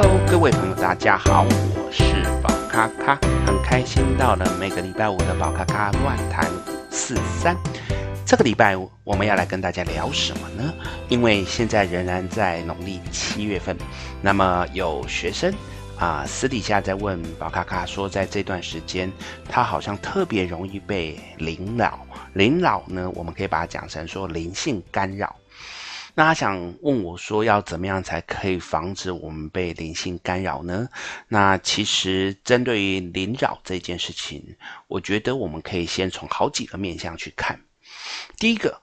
Hello，各位朋友，大家好，我是宝咖咖，很开心到了每个礼拜五的宝咖咖乱谈四三。这个礼拜我们要来跟大家聊什么呢？因为现在仍然在农历七月份，那么有学生啊、私底下在问宝咖咖说，在这段时间他好像特别容易被灵扰。灵扰呢，我们可以把它讲成说灵性干扰。那他想问我说，要怎么样才可以防止我们被灵性干扰呢？那其实针对于灵扰这件事情，我觉得我们可以先从好几个面向去看。第一个，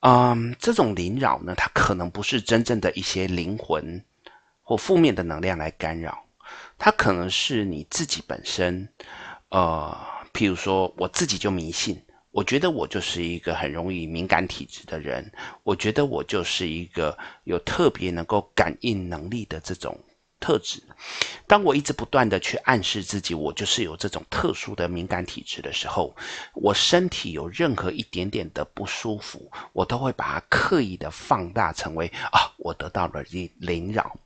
嗯，这种灵扰呢，它可能不是真正的一些灵魂或负面的能量来干扰，它可能是你自己本身，呃，譬如说我自己就迷信。我觉得我就是一个很容易敏感体质的人，我觉得我就是一个有特别能够感应能力的这种特质。当我一直不断的去暗示自己，我就是有这种特殊的敏感体质的时候，我身体有任何一点点的不舒服，我都会把它刻意的放大，成为啊，我得到了灵灵扰，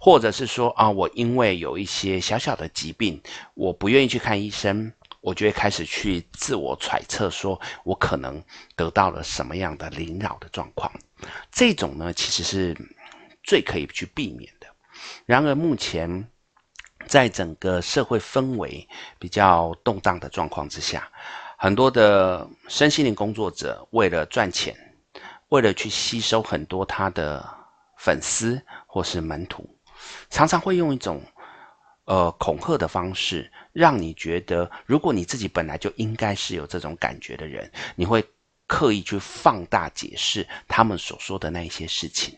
或者是说啊，我因为有一些小小的疾病，我不愿意去看医生。我就会开始去自我揣测，说我可能得到了什么样的灵扰的状况。这种呢，其实是最可以去避免的。然而，目前在整个社会氛围比较动荡的状况之下，很多的身心灵工作者为了赚钱，为了去吸收很多他的粉丝或是门徒，常常会用一种呃恐吓的方式。让你觉得，如果你自己本来就应该是有这种感觉的人，你会刻意去放大解释他们所说的那一些事情，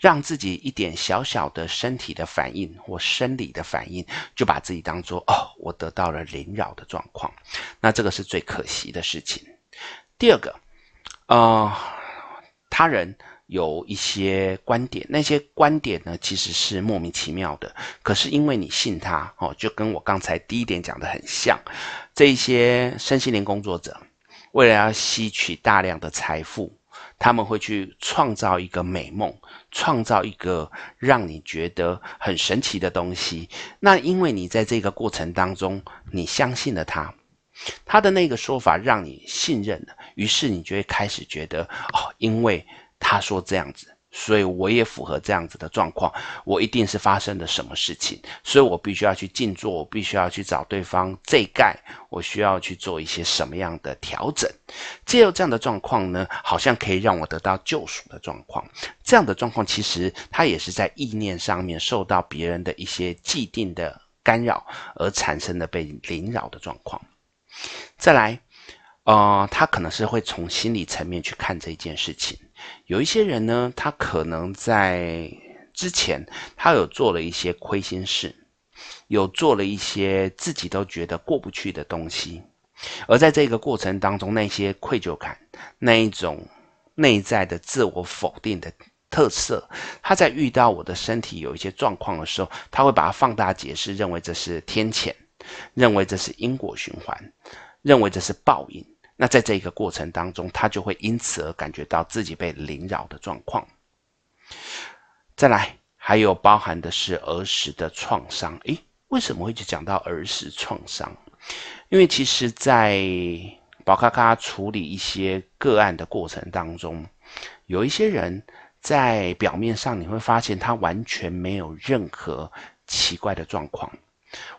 让自己一点小小的身体的反应或生理的反应，就把自己当作哦，我得到了灵扰的状况，那这个是最可惜的事情。第二个，呃，他人。有一些观点，那些观点呢，其实是莫名其妙的。可是因为你信他，哦，就跟我刚才第一点讲的很像。这一些身心灵工作者，为了要吸取大量的财富，他们会去创造一个美梦，创造一个让你觉得很神奇的东西。那因为你在这个过程当中，你相信了他，他的那个说法让你信任了，于是你就会开始觉得，哦，因为。他说这样子，所以我也符合这样子的状况。我一定是发生了什么事情，所以我必须要去静坐，我必须要去找对方这盖，我需要去做一些什么样的调整。借由这样的状况呢，好像可以让我得到救赎的状况。这样的状况其实他也是在意念上面受到别人的一些既定的干扰而产生的被凌扰的状况。再来，呃，他可能是会从心理层面去看这件事情。有一些人呢，他可能在之前，他有做了一些亏心事，有做了一些自己都觉得过不去的东西，而在这个过程当中，那些愧疚感，那一种内在的自我否定的特色，他在遇到我的身体有一些状况的时候，他会把它放大解释，认为这是天谴，认为这是因果循环，认为这是报应。那在这一个过程当中，他就会因此而感觉到自己被凌扰的状况。再来，还有包含的是儿时的创伤。诶，为什么会去讲到儿时创伤？因为其实，在宝咖咖处理一些个案的过程当中，有一些人在表面上你会发现他完全没有任何奇怪的状况。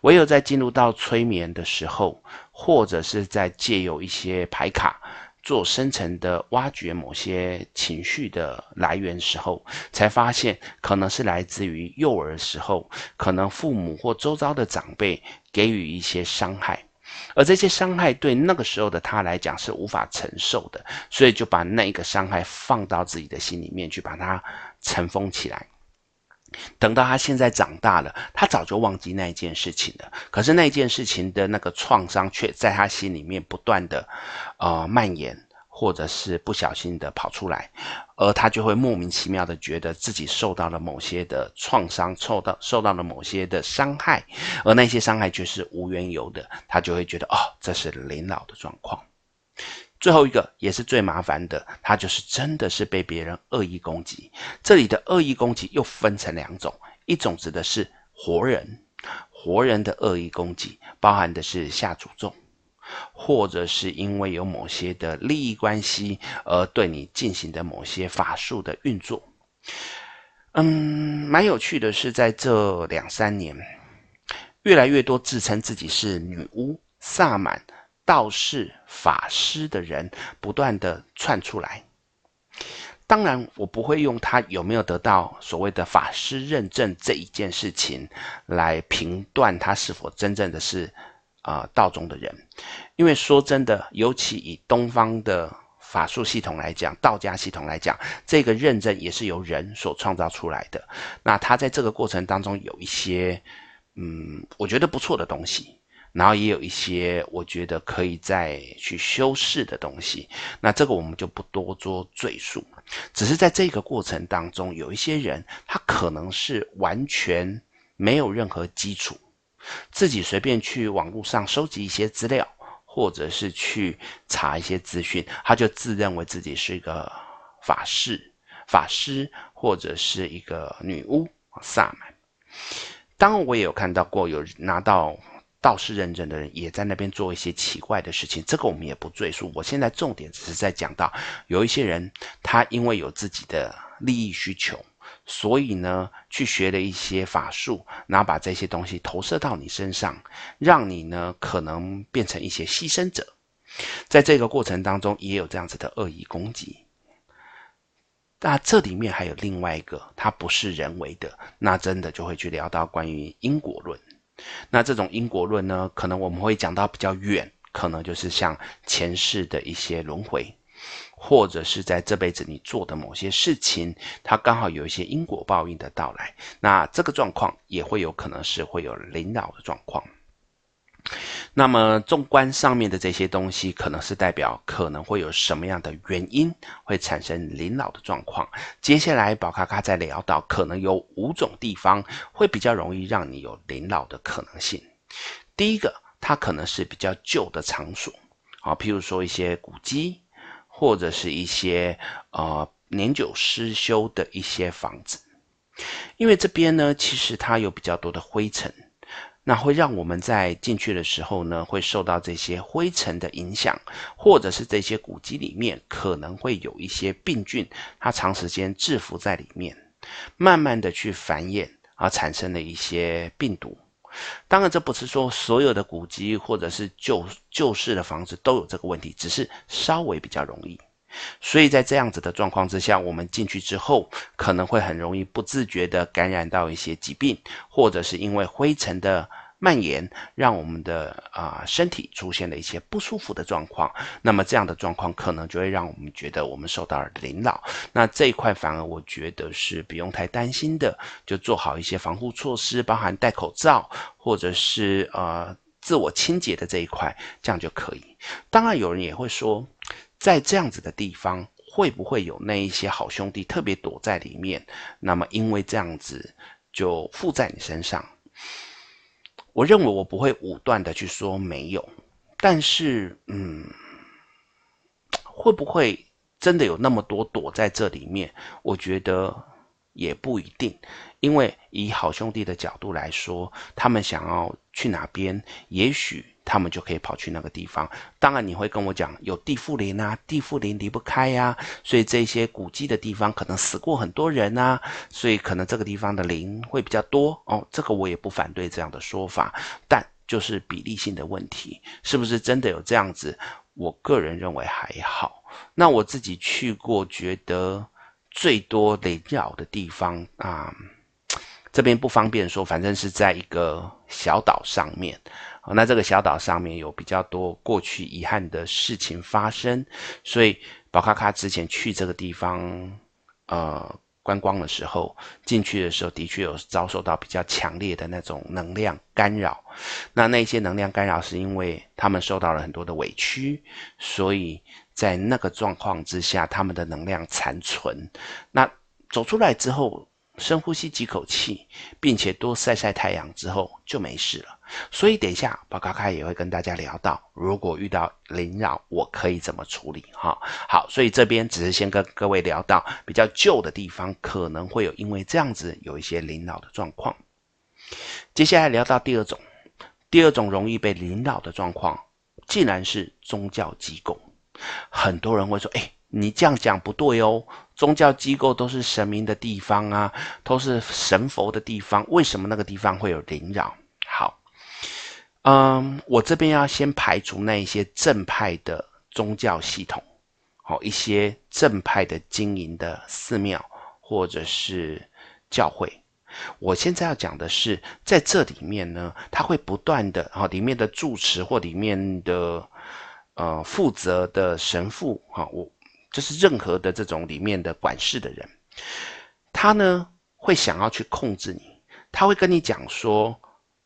唯有在进入到催眠的时候，或者是在借由一些牌卡做深层的挖掘某些情绪的来源时候，才发现可能是来自于幼儿时候，可能父母或周遭的长辈给予一些伤害，而这些伤害对那个时候的他来讲是无法承受的，所以就把那一个伤害放到自己的心里面去，把它尘封起来。等到他现在长大了，他早就忘记那一件事情了。可是那件事情的那个创伤却在他心里面不断的，呃蔓延，或者是不小心的跑出来，而他就会莫名其妙的觉得自己受到了某些的创伤，受到受到了某些的伤害，而那些伤害却是无缘由的，他就会觉得哦，这是灵扰的状况。最后一个也是最麻烦的，他就是真的是被别人恶意攻击。这里的恶意攻击又分成两种，一种指的是活人，活人的恶意攻击，包含的是下诅咒，或者是因为有某些的利益关系而对你进行的某些法术的运作。嗯，蛮有趣的是，在这两三年，越来越多自称自己是女巫、萨满、道士、法师的人不断的窜出来。当然，我不会用他有没有得到所谓的法师认证这一件事情来评断他是否真正的是啊、呃、道中的人，因为说真的，尤其以东方的法术系统来讲，道家系统来讲，这个认证也是由人所创造出来的。那他在这个过程当中有一些，嗯，我觉得不错的东西。然后也有一些我觉得可以再去修饰的东西，那这个我们就不多做赘述。只是在这个过程当中，有一些人他可能是完全没有任何基础，自己随便去网络上收集一些资料，或者是去查一些资讯，他就自认为自己是一个法师、法师或者是一个女巫、萨满。当然，我也有看到过有拿到。道士认证的人也在那边做一些奇怪的事情，这个我们也不赘述。我现在重点只是在讲到，有一些人他因为有自己的利益需求，所以呢去学了一些法术，然后把这些东西投射到你身上，让你呢可能变成一些牺牲者。在这个过程当中，也有这样子的恶意攻击。那这里面还有另外一个，它不是人为的，那真的就会去聊到关于因果论。那这种因果论呢，可能我们会讲到比较远，可能就是像前世的一些轮回，或者是在这辈子你做的某些事情，它刚好有一些因果报应的到来。那这个状况也会有可能是会有灵扰的状况。那么，纵观上面的这些东西，可能是代表可能会有什么样的原因会产生灵扰的状况。接下来，宝咖咖再聊到，可能有五种地方会比较容易让你有灵扰的可能性。第一个，它可能是比较旧的场所，啊，譬如说一些古迹，或者是一些呃年久失修的一些房子，因为这边呢，其实它有比较多的灰尘。那会让我们在进去的时候呢，会受到这些灰尘的影响，或者是这些古迹里面可能会有一些病菌，它长时间滞伏在里面，慢慢的去繁衍，而产生了一些病毒。当然，这不是说所有的古迹或者是旧旧式的房子都有这个问题，只是稍微比较容易。所以在这样子的状况之下，我们进去之后，可能会很容易不自觉地感染到一些疾病，或者是因为灰尘的蔓延，让我们的啊、身体出现了一些不舒服的状况。那么这样的状况可能就会让我们觉得我们受到了灵扰。那这一块反而我觉得是不用太担心的，就做好一些防护措施，包含戴口罩，或者是呃自我清洁的这一块，这样就可以。当然有人也会说。在这样子的地方，会不会有那一些好兄弟特别躲在里面？那么因为这样子就附在你身上？我认为我不会武断的去说没有，但是嗯，会不会真的有那么多躲在这里面？我觉得也不一定，因为以好兄弟的角度来说，他们想要去哪边，也许。他们就可以跑去那个地方。当然，你会跟我讲有地缚灵啊，地缚灵离不开呀、啊，所以这些古迹的地方可能死过很多人啊，所以可能这个地方的灵会比较多哦。这个我也不反对这样的说法，但就是比例性的问题，是不是真的有这样子？我个人认为还好。那我自己去过，觉得最多灵扰的地方啊，这边不方便说，反正是在一个小岛上面。好，那这个小岛上面有比较多过去遗憾的事情发生，所以宝卡卡之前去这个地方，呃，观光的时候，进去的时候的确有遭受到比较强烈的那种能量干扰。那那些能量干扰是因为他们受到了很多的委屈，所以在那个状况之下，他们的能量残存。那走出来之后，深呼吸几口气，并且多晒晒太阳之后就没事了。所以等一下，宝咖咖也会跟大家聊到，如果遇到灵扰，我可以怎么处理哈。好，所以这边只是先跟各位聊到比较旧的地方，可能会有因为这样子有一些灵扰的状况。接下来聊到第二种，第二种容易被灵扰的状况，竟然是宗教机构。很多人会说：“哎，你这样讲不对哦，宗教机构都是神明的地方啊，都是神佛的地方，为什么那个地方会有灵扰？”好，嗯，我这边要先排除那一些正派的宗教系统，好，一些正派的经营的寺庙或者是教会。我现在要讲的是，在这里面呢，他会不断的，哈，里面的住持或里面的呃负责的神父，哈，我就是任何的这种里面的管事的人，他呢会想要去控制你，他会跟你讲说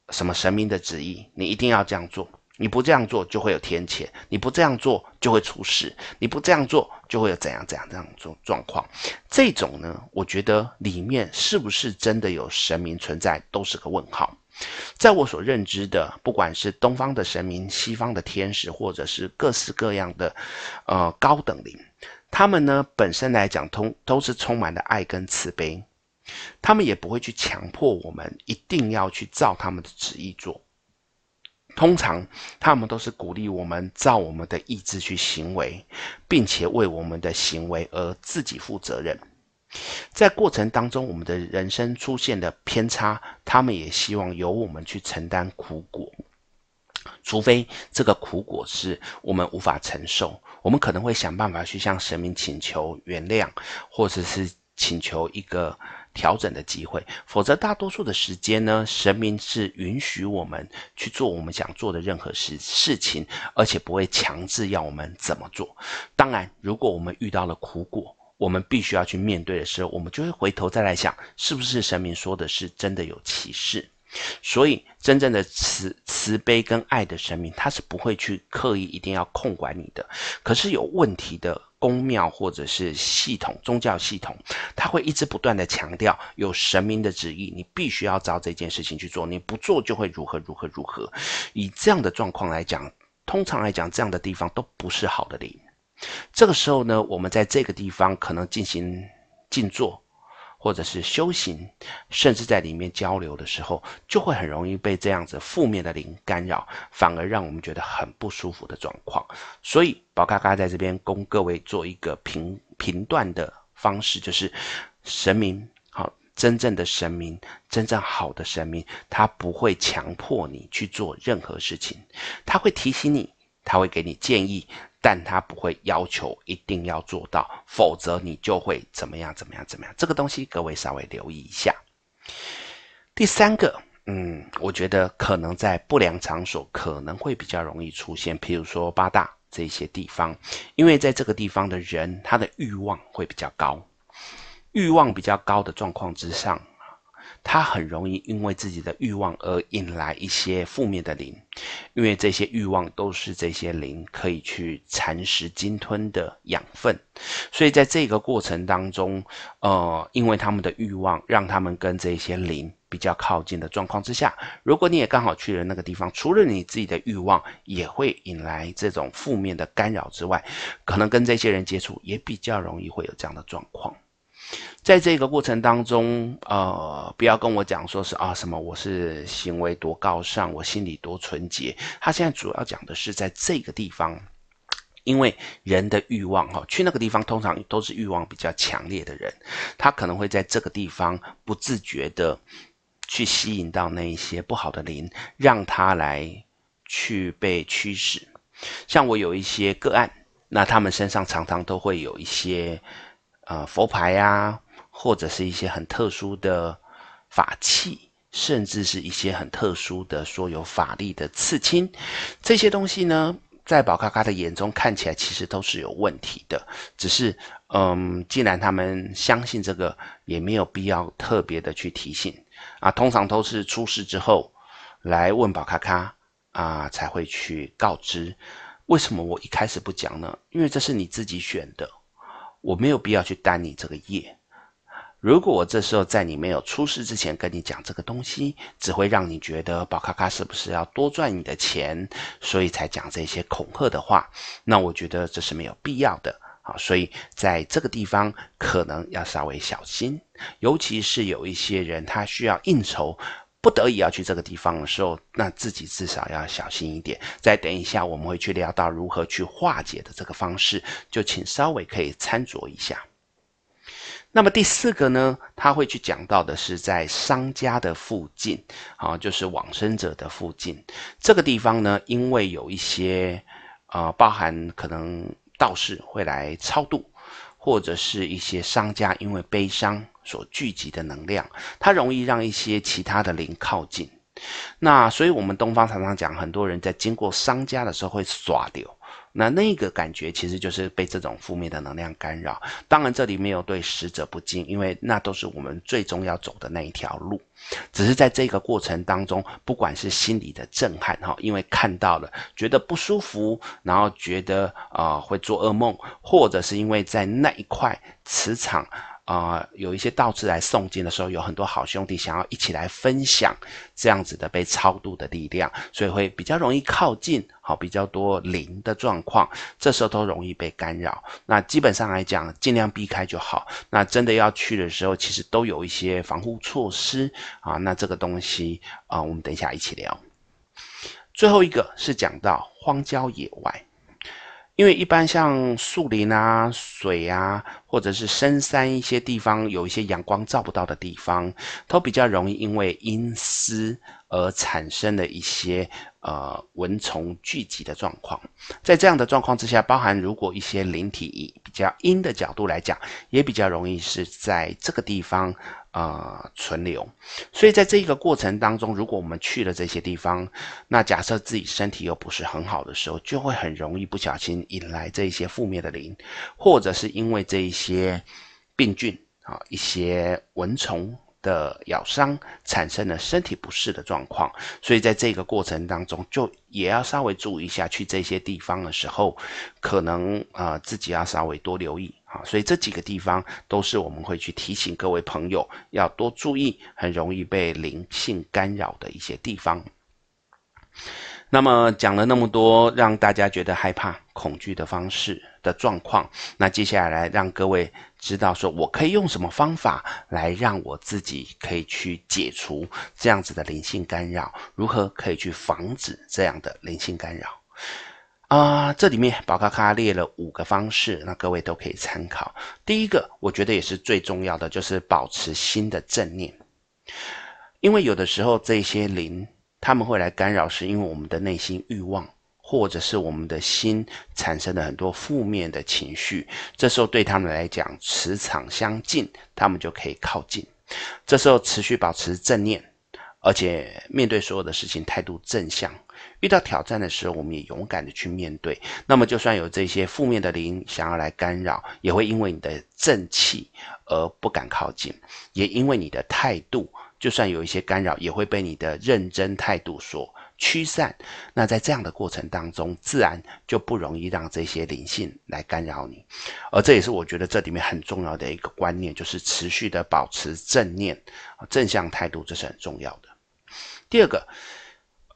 什么神明的旨意，你一定要这样做。你不这样做就会有天谴，你不这样做就会出事，你不这样做就会有怎样怎样这样状状况。这种呢，我觉得里面是不是真的有神明存在，都是个问号。在我所认知的，不管是东方的神明、西方的天使，或者是各式各样的呃高等灵，他们呢本身来讲，通都是充满了爱跟慈悲，他们也不会去强迫我们一定要去照他们的旨意做。通常，他们都是鼓励我们照我们的意志去行为，并且为我们的行为而自己负责任。在过程当中，我们的人生出现的偏差，他们也希望由我们去承担苦果。除非这个苦果是我们无法承受，我们可能会想办法去向神明请求原谅，或者是请求一个。调整的机会，否则大多数的时间呢，神明是允许我们去做我们想做的任何事事情，而且不会强制要我们怎么做。当然，如果我们遇到了苦果，我们必须要去面对的时候，我们就会回头再来想，是不是神明说的是真的有其事。所以，真正的慈慈悲跟爱的神明，他是不会去刻意一定要控管你的。可是有问题的。宫庙或者是系统宗教系统，他会一直不断的强调有神明的旨意，你必须要照这件事情去做，你不做就会如何如何如何。以这样的状况来讲，通常来讲，这样的地方都不是好的灵。这个时候呢，我们在这个地方可能进行静坐。或者是修行，甚至在里面交流的时候，就会很容易被这样子负面的灵干扰，反而让我们觉得很不舒服的状况。所以，宝咖咖在这边供各位做一个评评断的方式，就是神明好，真正的神明，真正好的神明，他不会强迫你去做任何事情，他会提醒你，他会给你建议。但他不会要求一定要做到，否则你就会怎么样怎么样怎么样。这个东西各位稍微留意一下。第三个，嗯，我觉得可能在不良场所可能会比较容易出现，譬如说八大这些地方，因为在这个地方的人他的欲望会比较高，欲望比较高的状况之上。他很容易因为自己的欲望而引来一些负面的灵，因为这些欲望都是这些灵可以去蚕食、鲸吞的养分，所以在这个过程当中，呃，因为他们的欲望让他们跟这些灵比较靠近的状况之下，如果你也刚好去了那个地方，除了你自己的欲望也会引来这种负面的干扰之外，可能跟这些人接触也比较容易会有这样的状况。在这个过程当中，呃，不要跟我讲说是啊什么，我是行为多高尚，我心里多纯洁。他现在主要讲的是在这个地方，因为人的欲望哈，去那个地方通常都是欲望比较强烈的人，他可能会在这个地方不自觉的去吸引到那一些不好的灵，让他来去被驱使。像我有一些个案，那他们身上常常都会有一些。呃，佛牌呀、啊，或者是一些很特殊的法器，甚至是一些很特殊的说有法力的刺青，这些东西呢，在宝咖咖的眼中看起来其实都是有问题的。只是，嗯，既然他们相信这个，也没有必要特别的去提醒啊。通常都是出事之后来问宝咖咖啊，才会去告知。为什么我一开始不讲呢？因为这是你自己选的。我没有必要去担你这个业。如果我这时候在你没有出事之前跟你讲这个东西，只会让你觉得宝咖咖是不是要多赚你的钱，所以才讲这些恐吓的话。那我觉得这是没有必要的。好，所以在这个地方可能要稍微小心，尤其是有一些人他需要应酬，不得已要去这个地方的时候，那自己至少要小心一点。再等一下，我们会去聊到如何去化解的这个方式，就请稍微可以参酌一下。那么第四个呢，他会去讲到的是在商家的附近，啊，就是往生者的附近这个地方呢，因为有一些，呃，包含可能道士会来超度，或者是一些商家因为悲伤所聚集的能量，它容易让一些其他的灵靠近。那所以我们东方常常讲，很多人在经过商家的时候会耍流。那那个感觉其实就是被这种负面的能量干扰。当然，这里没有对死者不敬，因为那都是我们最终要走的那一条路。只是在这个过程当中，不管是心理的震撼哈，因为看到了觉得不舒服，然后觉得啊、呃、会做噩梦，或者是因为在那一块磁场。啊、有一些道士来诵经的时候，有很多好兄弟想要一起来分享这样子的被超度的力量，所以会比较容易靠近，好，比较多灵的状况，这时候都容易被干扰。那基本上来讲，尽量避开就好。那真的要去的时候，其实都有一些防护措施啊。那这个东西啊，我们等一下一起聊。最后一个是讲到荒郊野外。因为一般像树林啊、水啊，或者是深山一些地方，有一些阳光照不到的地方，都比较容易因为阴湿而产生的一些呃蚊虫聚集的状况。在这样的状况之下，包含如果一些灵体以比较阴的角度来讲，也比较容易是在这个地方。呃，存留，所以在这个过程当中，如果我们去了这些地方，那假设自己身体又不是很好的时候，就会很容易不小心引来这一些负面的灵，或者是因为这一些病菌啊，一些蚊虫的咬伤，产生了身体不适的状况。所以在这个过程当中，就也要稍微注意一下，去这些地方的时候，可能啊、自己要稍微多留意。所以这几个地方都是我们会去提醒各位朋友要多注意，很容易被灵性干扰的一些地方。那么讲了那么多让大家觉得害怕、恐惧的方式的状况，那接下来让各位知道说，我可以用什么方法来让我自己可以去解除这样子的灵性干扰，如何可以去防止这样的灵性干扰。啊、这里面宝咖咖列了五个方式，那各位都可以参考。第一个，我觉得也是最重要的，就是保持心的正念。因为有的时候这些灵他们会来干扰，是因为我们的内心欲望，或者是我们的心产生了很多负面的情绪。这时候对他们来讲，磁场相近，他们就可以靠近。这时候持续保持正念，而且面对所有的事情态度正向。遇到挑战的时候，我们也勇敢的去面对。那么，就算有这些负面的灵想要来干扰，也会因为你的正气而不敢靠近；也因为你的态度，就算有一些干扰，也会被你的认真态度所驱散。那在这样的过程当中，自然就不容易让这些灵性来干扰你。而这也是我觉得这里面很重要的一个观念，就是持续的保持正念、正向态度，这是很重要的。第二个。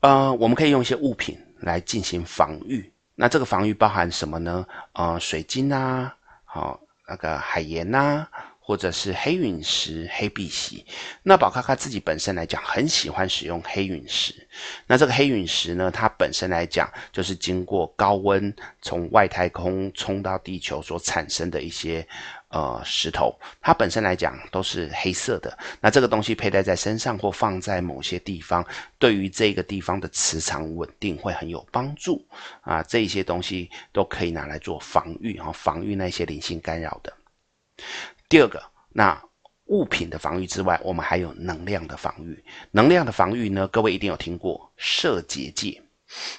呃，我们可以用一些物品来进行防御。那这个防御包含什么呢？呃，水晶啊，好、那个海盐呐、啊，或者是黑陨石、黑碧玺。那宝咖咖自己本身来讲，很喜欢使用黑陨石。那这个黑陨石呢，它本身来讲，就是经过高温从外太空冲到地球所产生的一些。呃，石头它本身来讲都是黑色的，那这个东西佩戴在身上或放在某些地方，对于这个地方的磁场稳定会很有帮助啊。这一些东西都可以拿来做防御啊，防御那些灵性干扰的。第二个，那物品的防御之外，我们还有能量的防御。能量的防御呢，各位一定有听过射结界。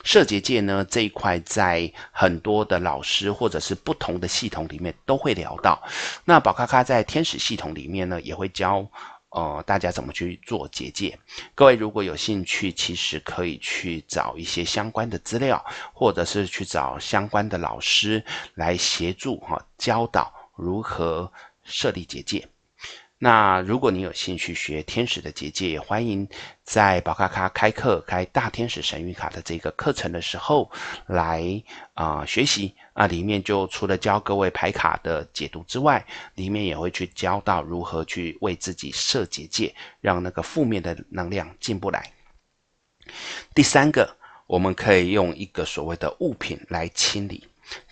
设结界呢，这一块在很多的老师或者是不同的系统里面都会聊到。那宝咖咖在天使系统里面呢，也会教呃大家怎么去做结界。各位如果有兴趣，其实可以去找一些相关的资料，或者是去找相关的老师来协助哈、教导如何设立结界。那如果你有兴趣学天使的结界，也欢迎在宝咖咖开课开大天使神谕卡的这个课程的时候来啊、学习啊，里面就除了教各位牌卡的解读之外，里面也会去教到如何去为自己设结界，让那个负面的能量进不来。第三个，我们可以用一个所谓的物品来清理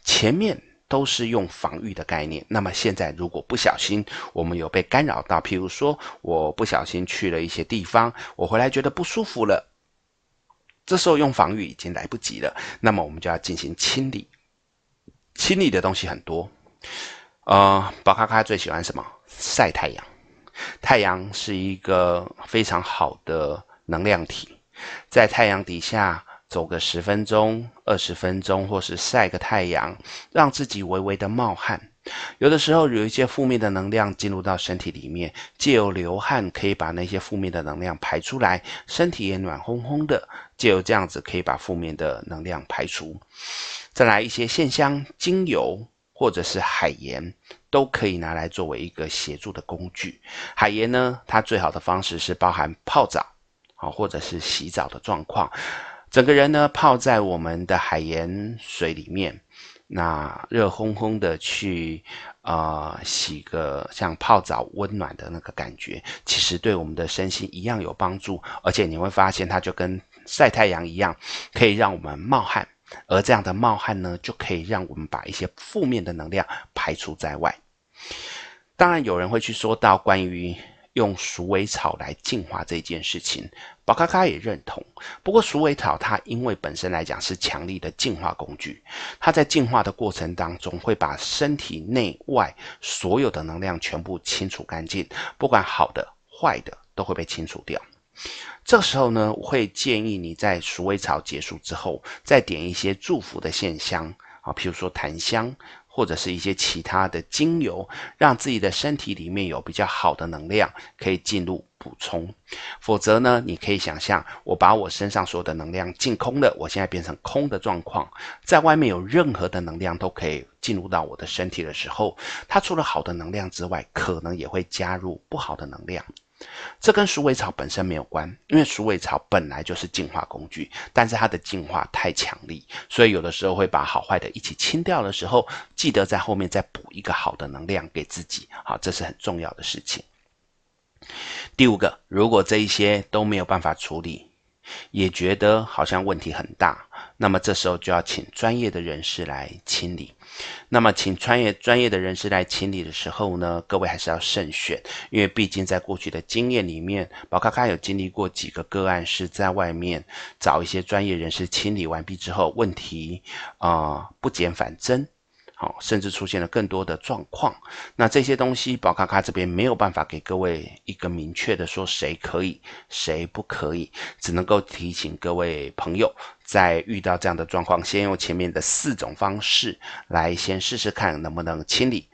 前面。都是用防御的概念。那么现在，如果不小心我们有被干扰到，譬如说我不小心去了一些地方，我回来觉得不舒服了，这时候用防御已经来不及了。那么我们就要进行清理。清理的东西很多，呃，宝咖咖最喜欢什么？晒太阳。太阳是一个非常好的能量体，在太阳底下。走个十分钟、二十分钟，或是晒个太阳，让自己微微的冒汗。有的时候有一些负面的能量进入到身体里面，借由流汗可以把那些负面的能量排出来，身体也暖烘烘的。借由这样子可以把负面的能量排除。再来一些线香、精油或者是海盐，都可以拿来作为一个协助的工具。海盐呢，它最好的方式是包含泡澡，啊，或者是洗澡的状况。整个人呢，泡在我们的海盐水里面，那热烘烘的去啊、洗个像泡澡温暖的那个感觉，其实对我们的身心一样有帮助。而且你会发现，它就跟晒太阳一样，可以让我们冒汗，而这样的冒汗呢，就可以让我们把一些负面的能量排除在外。当然，有人会去说到关于。用鼠尾草来净化这件事情，宝咖咖也认同。不过鼠尾草它因为本身来讲是强力的净化工具，它在净化的过程当中会把身体内外所有的能量全部清除干净，不管好的坏的都会被清除掉。这时候呢，我会建议你在鼠尾草结束之后，再点一些祝福的线香啊，譬如说檀香。或者是一些其他的精油，让自己的身体里面有比较好的能量可以进入补充。否则呢，你可以想象，我把我身上所有的能量净空了，我现在变成空的状况，在外面有任何的能量都可以进入到我的身体的时候，它除了好的能量之外，可能也会加入不好的能量。这跟鼠尾草本身没有关，因为鼠尾草本来就是净化工具，但是它的净化太强力，所以有的时候会把好坏的一起清掉的时候，记得在后面再补一个好的能量给自己，好，这是很重要的事情。第五个，如果这一些都没有办法处理，也觉得好像问题很大，那么这时候就要请专业的人士来清理。那么，请专业专业的人士来清理的时候呢，各位还是要慎选，因为毕竟在过去的经验里面，宝咖咖有经历过几个个案是在外面找一些专业人士清理完毕之后，问题啊、不减反增。好，甚至出现了更多的状况。那这些东西，宝咖咖这边没有办法给各位一个明确的说谁可以，谁不可以，只能够提醒各位朋友，在遇到这样的状况，先用前面的四种方式来先试试看能不能清理。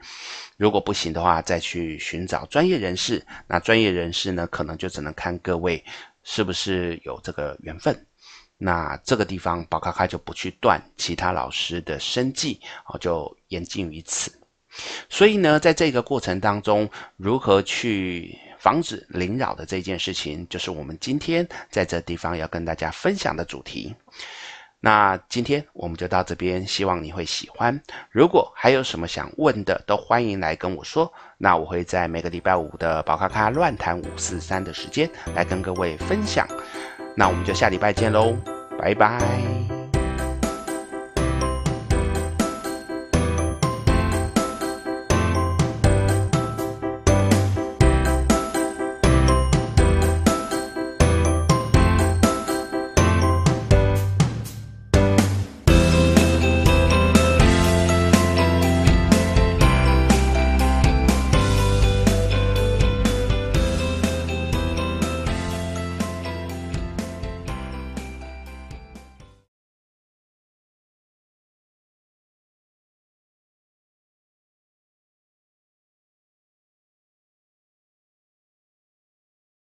如果不行的话，再去寻找专业人士。那专业人士呢，可能就只能看各位是不是有这个缘分。那这个地方，宝咖咖就不去断其他老师的生计，啊，就言尽于此。所以呢，在这个过程当中，如何去防止灵扰的这件事情，就是我们今天在这地方要跟大家分享的主题。那今天我们就到这边，希望你会喜欢。如果还有什么想问的，都欢迎来跟我说。那我会在每个礼拜五的宝咖咖乱谈五四三的时间来跟各位分享。那我们就下礼拜见喽，拜拜。